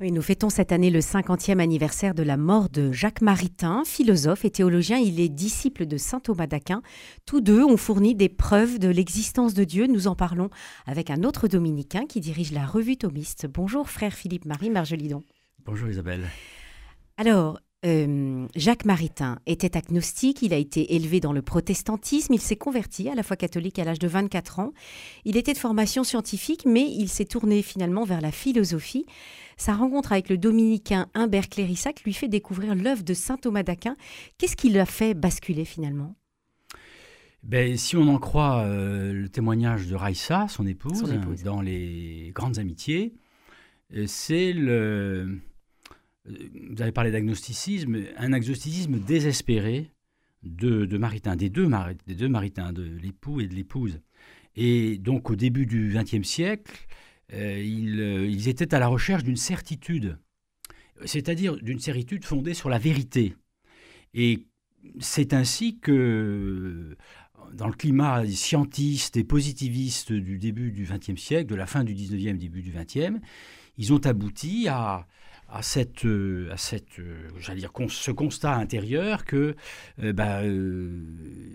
Oui, nous fêtons cette année le 50e anniversaire de la mort de Jacques Maritain, philosophe et théologien. Il est disciple de saint Thomas d'Aquin. Tous deux ont fourni des preuves de l'existence de Dieu. Nous en parlons avec un autre dominicain qui dirige la revue thomiste. Bonjour frère Philippe-Marie Margelidon. Bonjour Isabelle. Alors, euh, Jacques Maritain était agnostique, il a été élevé dans le protestantisme, il s'est converti à la foi catholique à l'âge de 24 ans. Il était de formation scientifique, mais il s'est tourné finalement vers la philosophie. Sa rencontre avec le dominicain Humbert Clérissac lui fait découvrir l'œuvre de saint Thomas d'Aquin. Qu'est-ce qui l'a fait basculer finalement? Ben, si on en croit euh, le témoignage de Raïssa, son épouse, dans les grandes amitiés, euh, c'est le, vous avez parlé d'agnosticisme, un agnosticisme désespéré de, de Maritain, des deux, Maritains, de l'époux et de l'épouse. Et donc au début du XXe siècle, euh, euh, ils, étaient à la recherche d'une certitude, c'est-à-dire d'une certitude fondée sur la vérité. Et c'est ainsi que dans le climat scientiste et positiviste du début du XXe siècle, de la fin du XIXe, début du XXe, ils ont abouti à, à cette, euh, à cette euh, j'allais dire, ce constat intérieur que, euh, bah,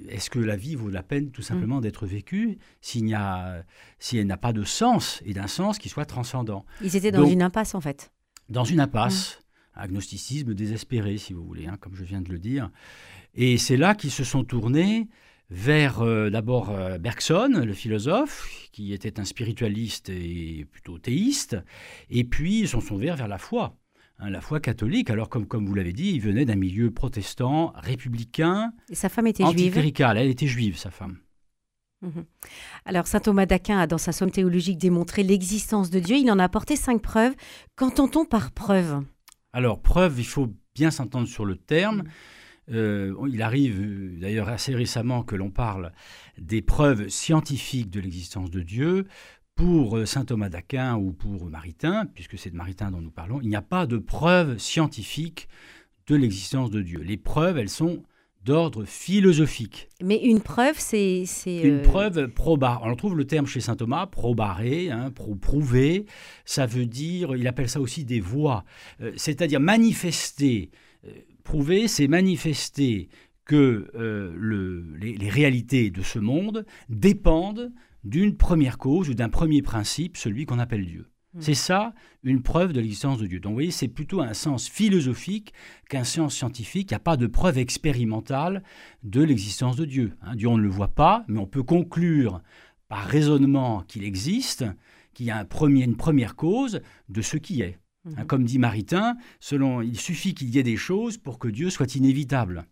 est-ce que la vie vaut la peine tout simplement mm. d'être vécue s'il n'y a, si elle n'a pas de sens et d'un sens qui soit transcendant? Ils étaient dans une impasse en fait. Dans une impasse, mm. agnosticisme désespéré si vous voulez, hein, comme je viens de le dire. Et c'est là qu'ils se sont tournés vers d'abord Bergson, le philosophe, qui était un spiritualiste et plutôt théiste, et puis ils se sont vers vers la foi. Hein, la foi catholique. Alors, comme, comme vous l'avez dit, il venait d'un milieu protestant, républicain. Et sa femme était juive. Elle était juive, sa femme. Mhm. Alors, saint Thomas d'Aquin a, dans sa somme théologique, démontré l'existence de Dieu. Il en a apporté cinq preuves. Qu'entend-on par preuve? Alors, preuve, il faut bien s'entendre sur le terme. Euh, il arrive euh, d'ailleurs assez récemment que l'on parle des preuves scientifiques de l'existence de Dieu pour euh, saint Thomas d'Aquin ou pour Maritain, puisque c'est de Maritain dont nous parlons, il n'y a pas de preuve scientifique de l'existence de Dieu. Les preuves, elles sont d'ordre philosophique. Mais une preuve, c'est... Une euh, preuve proba. On trouve le terme chez saint Thomas, probaré, hein, prouver. Ça veut dire, il appelle ça aussi des voies. Euh, c'est-à-dire manifester. prouver, c'est manifester que le, les, réalités de ce monde dépendent d'une première cause ou d'un premier principe, celui qu'on appelle Dieu. Hmm. C'est ça une preuve de l'existence de Dieu. Donc vous voyez, c'est plutôt un sens philosophique qu'un sens scientifique. Il n'y a pas de preuve expérimentale de l'existence de Dieu. Hein. Dieu, on ne le voit pas, mais on peut conclure par raisonnement qu'il existe, qu'il y a un premier, une première cause de ce qui est. Hein. Hmm. comme dit Maritain, selon, il suffit qu'il y ait des choses pour que Dieu soit inévitable.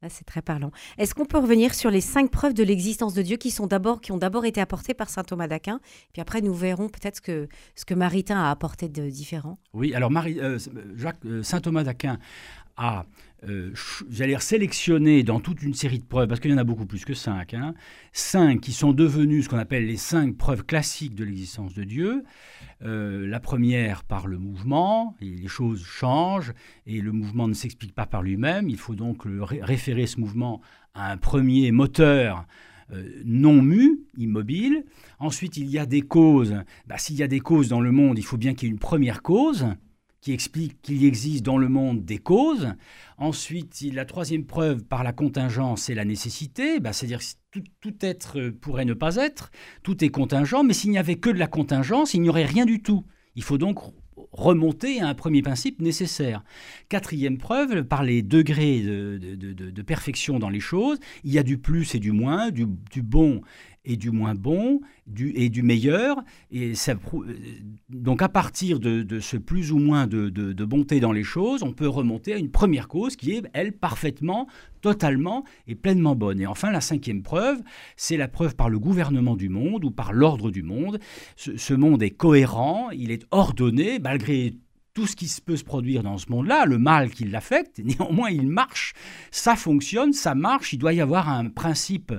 Ah, c'est très parlant. Est-ce qu'on peut revenir sur les cinq preuves de l'existence de Dieu qui, sont d'abord, qui ont d'abord été apportées par saint Thomas d'Aquin? Puis après, nous verrons peut-être ce que, ce que Maritain a apporté de différent. Oui, alors Marie, euh, Jacques, euh, saint Thomas d'Aquin a, euh, j'allais dire, sélectionné dans toute une série de preuves, parce qu'il y en a beaucoup plus que cinq, hein, cinq qui sont devenues ce qu'on appelle les cinq preuves classiques de l'existence de Dieu. Euh, la première par le mouvement, les choses changent, et le mouvement ne s'explique pas par lui-même. Il faut donc référer ce mouvement à un premier moteur euh, non mu, immobile. Ensuite, il y a des causes. Bah, s'il y a des causes dans le monde, il faut bien qu'il y ait une première cause qui explique qu'il existe dans le monde des causes. Ensuite, la troisième preuve par la contingence, c'est la nécessité, bah, c'est-à-dire que tout, être pourrait ne pas être, tout est contingent, mais s'il n'y avait que de la contingence, il n'y aurait rien du tout. Il faut donc remonter à un premier principe nécessaire. Quatrième preuve, par les degrés de, perfection dans les choses, il y a du plus et du moins, du, du bon et du moins bon et du meilleur. Et ça, donc à partir de, ce plus ou moins de, bonté dans les choses, on peut remonter à une première cause qui est, elle, parfaitement, totalement et pleinement bonne. Et enfin, la cinquième preuve, c'est la preuve par le gouvernement du monde ou par l'ordre du monde. Ce, ce monde est cohérent, il est ordonné, malgré tout ce qui peut se produire dans ce monde-là, le mal qui l'affecte, néanmoins il marche, ça fonctionne, ça marche, il doit y avoir un principe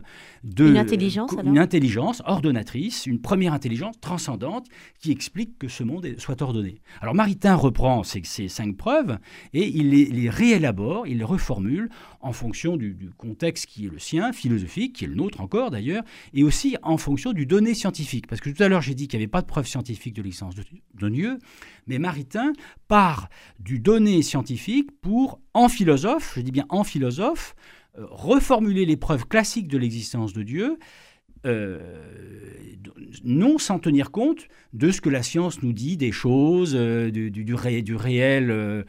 de... Une intelligence alors Une intelligence ordonnatrice, une première intelligence transcendante qui explique que ce monde soit ordonné. Alors Maritain reprend ces, ces cinq preuves et il les, les, réélabore, il les reformule en fonction du, du, contexte qui est le sien, philosophique, qui est le nôtre encore d'ailleurs, et aussi en fonction du donné scientifique. Parce que tout à l'heure j'ai dit qu'il n'y avait pas de preuve scientifique de l'existence de, de Dieu, mais Maritain part du donné scientifique pour, en philosophe, je dis bien en philosophe, euh, reformuler les preuves classiques de l'existence de Dieu, euh, non sans tenir compte de ce que la science nous dit des choses, euh, du, du, du, ré, du, réel euh,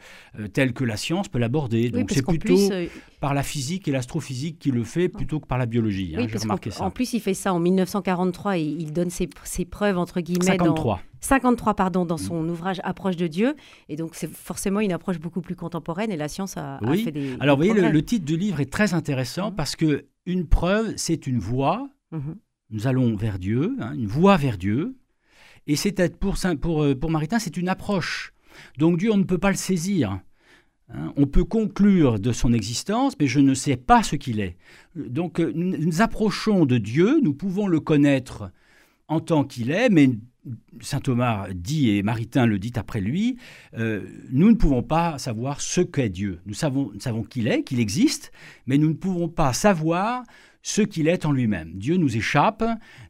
tel que la science peut l'aborder. Oui, Donc c'est plutôt plus, par la physique et l'astrophysique qui le fait plutôt que par la biologie. Oui, hein, parce remarqué en, ça. en plus, il fait ça en 1943 et il donne ses, ses preuves, entre guillemets, 53. dans... 53 pardon, dans son mmh. ouvrage Approche de Dieu. Et donc, c'est forcément une approche beaucoup plus contemporaine et la science a, oui. a fait des. Alors, des vous voyez, le, le, titre du livre est très intéressant mmh. parce que une preuve, c'est une voie. Mmh. Nous allons vers Dieu, hein, une voie vers Dieu. Et c'est pour, pour, euh, pour Maritain, c'est une approche. Donc Dieu, on ne peut pas le saisir. Hein. On peut conclure de son existence, mais je ne sais pas ce qu'il est. Donc euh, nous nous approchons de Dieu, nous pouvons le connaître en tant qu'il est, mais Saint Thomas dit, et Maritain le dit après lui, euh, nous ne pouvons pas savoir ce qu'est Dieu. Nous savons, nous savons qu'il est, qu'il existe, mais nous ne pouvons pas savoir ce qu'il est en lui-même. Dieu nous échappe.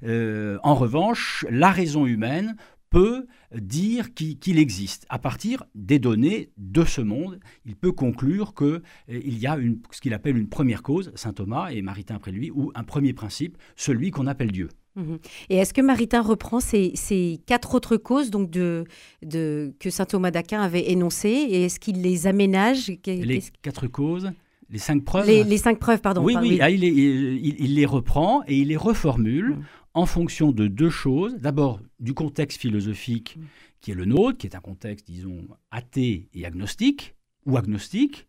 Euh, en revanche, la raison humaine peut dire qu'il qu existe. À partir des données de ce monde, il peut conclure qu'il euh, y a ce qu'il appelle une première cause, Saint Thomas et Maritain après lui, ou un premier principe, celui qu'on appelle Dieu. Mmh et est-ce que Maritain reprend ces, ces, quatre autres causes donc de, de, que saint Thomas d'Aquin avait énoncées et est-ce qu'il les aménage? Les quatre causes les cinq preuves? Les, les cinq preuves, pardon. Oui, pardon. oui, ah, il, les, il, il, les reprend et il les reformule mmh. en fonction de deux choses. D'abord, du contexte philosophique mmh. qui est le nôtre, qui est un contexte, disons, athée et agnostique, ou agnostique.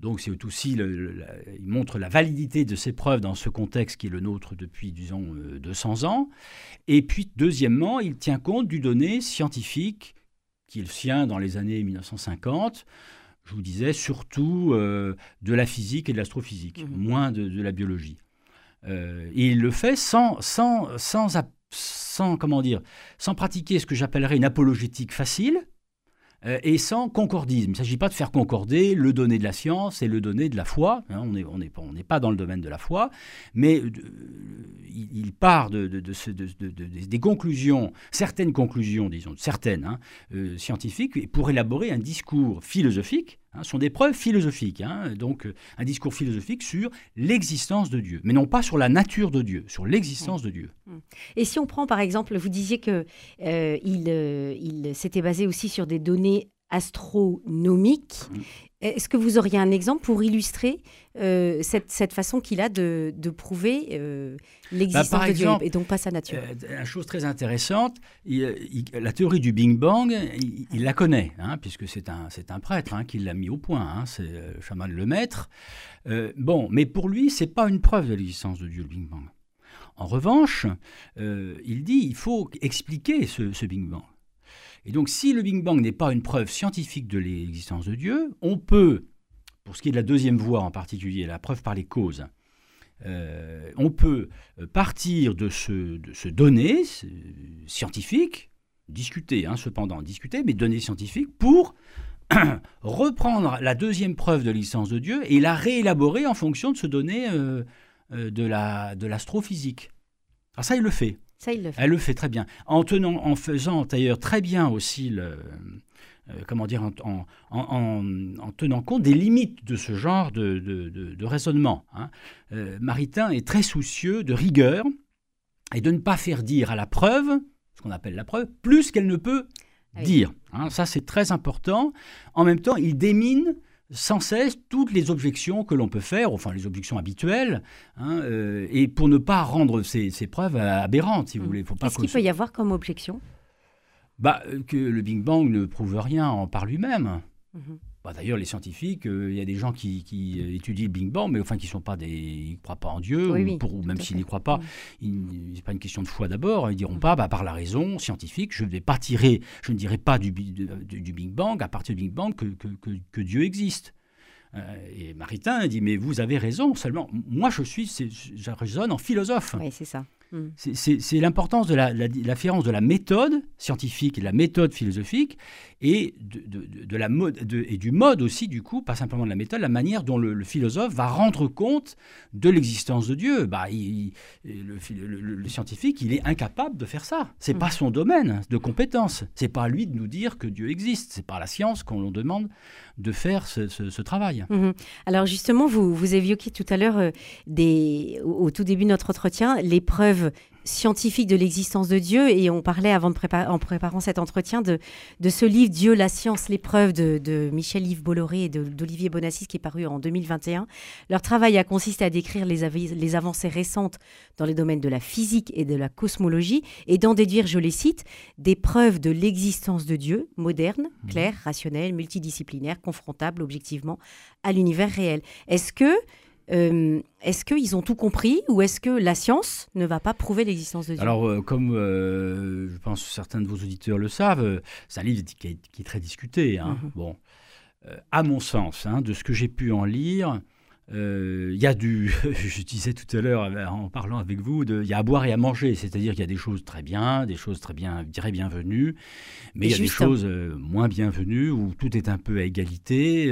Donc c'est aussi, le, le, la, il montre la validité de ces preuves dans ce contexte qui est le nôtre depuis, disons, euh, 200 ans. Et puis, deuxièmement, il tient compte du donné scientifique qui est le sien dans les années 1950 je vous disais, surtout euh, de la physique et de l'astrophysique, mmh. moins de, de, la biologie. Euh, et il le fait sans, sans, sans, sans, comment dire, sans pratiquer ce que j'appellerais une apologétique facile euh, et sans concordisme. Il ne s'agit pas de faire concorder le donné de la science et le donné de la foi. Hein, on n'est pas dans le domaine de la foi, mais euh, il, part de, des conclusions, certaines conclusions, disons, certaines hein, euh, scientifiques, pour élaborer un discours philosophique Hein, sont des preuves philosophiques, hein, donc euh, un discours philosophique sur l'existence de Dieu, mais non pas sur la nature de Dieu, sur l'existence de Dieu. Et si on prend par exemple, vous disiez que euh, euh, il s'était basé aussi sur des données astronomiques. Mmh. Est-ce que vous auriez un exemple pour illustrer euh, cette, cette, façon qu'il a de, de prouver euh, l'existence bah, de exemple, Dieu et donc pas sa nature? euh, Une chose très intéressante, il, il, la théorie du Big Bang, il, il la connaît, hein, puisque c'est un, un prêtre hein, qui l'a mis au point, hein, c'est Chaman le Maître. Euh, bon, mais pour lui, c'est pas une preuve de l'existence de Dieu, le Big Bang. En revanche, il dit il faut expliquer ce, ce Big Bang. Et donc, si le Big Bang n'est pas une preuve scientifique de l'existence de Dieu, on peut, pour ce qui est de la deuxième voie en particulier, la preuve par les causes, euh, on peut partir de ce, de donné scientifique, discuter, hein, cependant, discuter, mais données scientifiques, pour reprendre la deuxième preuve de l'existence de Dieu et la réélaborer en fonction de ce donné euh, euh, de l'astrophysique. La, Alors ça, il le fait. Ça, il le fait. Elle le fait très bien. En, tenant, en faisant d'ailleurs très bien aussi le, euh, comment dire, en, en, en, en, tenant compte des limites de ce genre de, de, de, de raisonnement. Hein. Euh, Maritain est très soucieux de rigueur et de ne pas faire dire à la preuve, ce qu'on appelle la preuve, plus qu'elle ne peut oui. dire. Hein. Ça, c'est très important. En même temps, il démine sans cesse toutes les objections que l'on peut faire, enfin les objections habituelles, hein, euh, et pour ne pas rendre ces, ces preuves aberrantes, si vous Mmh. voulez. Qu'est-ce qu'il peut y avoir comme objection? Bah, Que le Big Bang ne prouve rien par lui-même. Mmh. Bah, d'ailleurs, les scientifiques, euh, il y a des gens qui, euh, étudient le Big Bang, mais enfin qui sont pas des, ils croient pas en Dieu, ou, pour, même s'ils n'y croient pas, mm. c'est pas une question de foi d'abord. Ils diront mm. pas, bah, par la raison scientifique, je ne pas tirer, je ne dirai pas du, du, Big Bang, à partir du Big Bang, que, que, que, Dieu existe. Euh, et Maritain dit, mais vous avez raison, seulement moi je suis, je raisonne en philosophe. Oui, c'est ça. Mm. C'est l'importance de la, la, de la méthode scientifique et de la méthode philosophique et, de, la mode, et du mode aussi, du coup, pas simplement de la méthode, la manière dont le, philosophe va rendre compte de l'existence de Dieu. Bah, le, scientifique, il est incapable de faire ça. C'est n'est mm. pas son domaine de compétence. C'est pas à lui de nous dire que Dieu existe. C'est pas la science qu'on lui demande de faire ce, travail. Mm-hmm. Alors justement, vous, vous évoquiez tout à l'heure, euh, au, au tout début de notre entretien, l'épreuve scientifique de l'existence de Dieu et on parlait avant de en préparant cet entretien de, de ce livre Dieu, la science, l'épreuve de, Michel-Yves Bolloré et d'Olivier Bonassis qui est paru en 2021. Leur travail a consisté à décrire les, les avancées récentes dans les domaines de la physique et de la cosmologie et d'en déduire, je les cite, des preuves de l'existence de Dieu moderne, mmh. claire, rationnelle, multidisciplinaire, confrontable objectivement à l'univers réel. Est-ce que euh, est-ce qu'ils ont tout compris ou est-ce que la science ne va pas prouver l'existence de Dieu? Alors, euh, comme euh, je pense certains de vos auditeurs le savent, c'est un livre qui est, très discuté. Hein. Mhm. Bon, à mon sens, hein, de ce que j'ai pu en lire, il y a du, je disais tout à l'heure en parlant avec vous, il y a à boire et à manger, c'est-à-dire qu'il y a des choses très bien, des choses très bien, je dirais bienvenues, mais il y a des choses moins bienvenues où tout est un peu à égalité.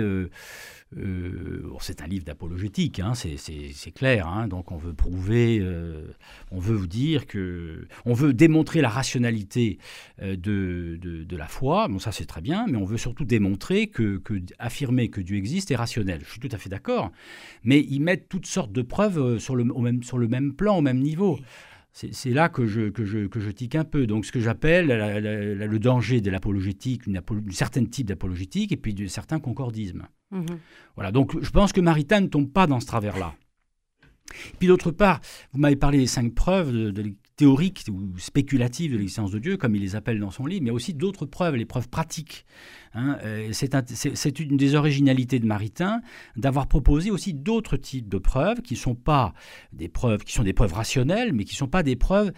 Euh, c'est un livre d'apologétique, hein, c'est clair. Hein, donc on veut prouver, euh, on veut vous dire que, on veut démontrer la rationalité euh, de, la foi. Bon, ça c'est très bien, mais on veut surtout démontrer que, que, affirmer que Dieu existe est rationnel. Je suis tout à fait d'accord, mais ils mettent toutes sortes de preuves sur le même plan, au même niveau. C'est là que je, que, je, que je tique un peu. Donc, ce que j'appelle le danger de l'apologétique, un certain type d'apologétique, et puis de certains concordismes. Mhm. Voilà, donc je pense que Maritain ne tombe pas dans ce travers-là. Puis d'autre part, vous m'avez parlé des cinq preuves de, théoriques ou spéculatives de l'existence de Dieu, comme il les appelle dans son livre, mais aussi d'autres preuves, les preuves pratiques. Hein. Euh, c'est une des originalités de Maritain d'avoir proposé aussi d'autres types de preuves qui sont pas des preuves, qui sont des preuves rationnelles, mais qui ne sont pas des preuves,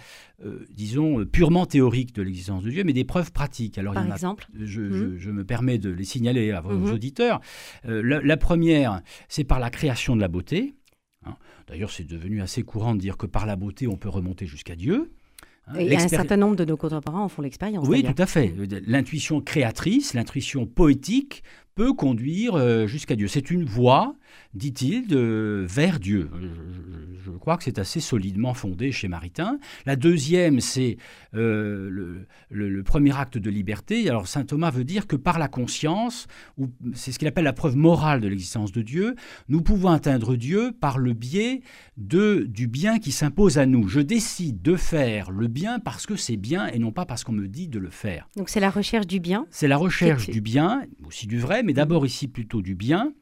euh, disons, purement théoriques de l'existence de Dieu, mais des preuves pratiques. Alors, Par exemple? mmh. je, me permets de les signaler à vos mmh. auditeurs. Euh, la, première, c'est par la création de la beauté. Hein. D'ailleurs, c'est devenu assez courant de dire que par la beauté, on peut remonter jusqu'à Dieu. Hein. Et un certain nombre de nos contemporains en font l'expérience. Oui, tout à fait. L'intuition créatrice, l'intuition poétique peut conduire euh, jusqu'à Dieu. C'est une voie, dit-il, vers Dieu. Je, crois que c'est assez solidement fondé chez Maritain. La deuxième, c'est euh, le, premier acte de liberté. Alors saint Thomas veut dire que par la conscience, c'est ce qu'il appelle la preuve morale de l'existence de Dieu, nous pouvons atteindre Dieu par le biais de, du bien qui s'impose à nous. Je décide de faire le bien parce que c'est bien et non pas parce qu'on me dit de le faire. Donc c'est la recherche du bien C'est la recherche du bien, aussi du vrai, mais d'abord ici plutôt du bien,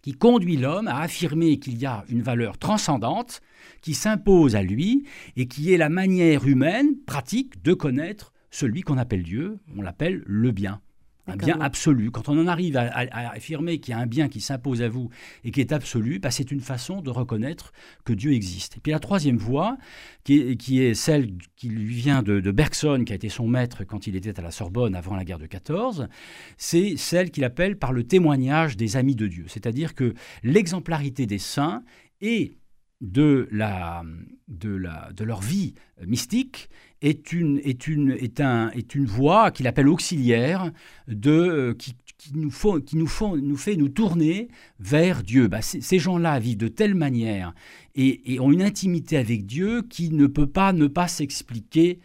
qui conduit l'homme à affirmer qu'il y a une valeur transcendante qui s'impose à lui et qui est la manière humaine, pratique, de connaître celui qu'on appelle Dieu, on l'appelle le bien un bien absolu. Quand on en arrive à, affirmer qu'il y a un bien qui s'impose à vous et qui est absolu, bah, c'est une façon de reconnaître que Dieu existe. Et puis la troisième voie, qui est, celle qui lui vient de, Bergson, qui a été son maître quand il était à la Sorbonne avant la guerre de 14, c'est celle qu'il appelle par le témoignage des amis de Dieu. C'est-à-dire que l'exemplarité des saints est de, la, de, la, de leur vie mystique est une, est une, est un, est une voie qu'il appelle auxiliaire de, euh, qui, qui, nous, faut, qui nous, font, nous fait nous tourner vers Dieu. Bah, ces gens-là vivent de telle manière et, et, ont une intimité avec Dieu qui ne peut pas ne pas s'expliquer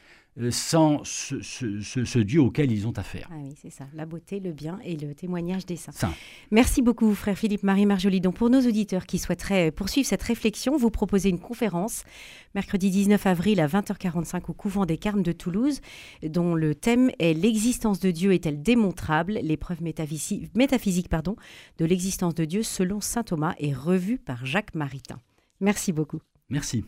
sans ce, Dieu auquel ils ont affaire. Ah oui, c'est ça, la beauté, le bien et le témoignage des saints. Merci beaucoup, frère Philippe Marie Marjoli. Donc, pour nos auditeurs qui souhaiteraient poursuivre cette réflexion, vous proposez une conférence mercredi 19 avril à 20h45 au couvent des Carmes de Toulouse, dont le thème est L'existence de Dieu est-elle démontrable? L'épreuve métaphysique, métaphysique pardon, de l'existence de Dieu selon saint Thomas est revue par Jacques Maritain. Merci beaucoup. Merci.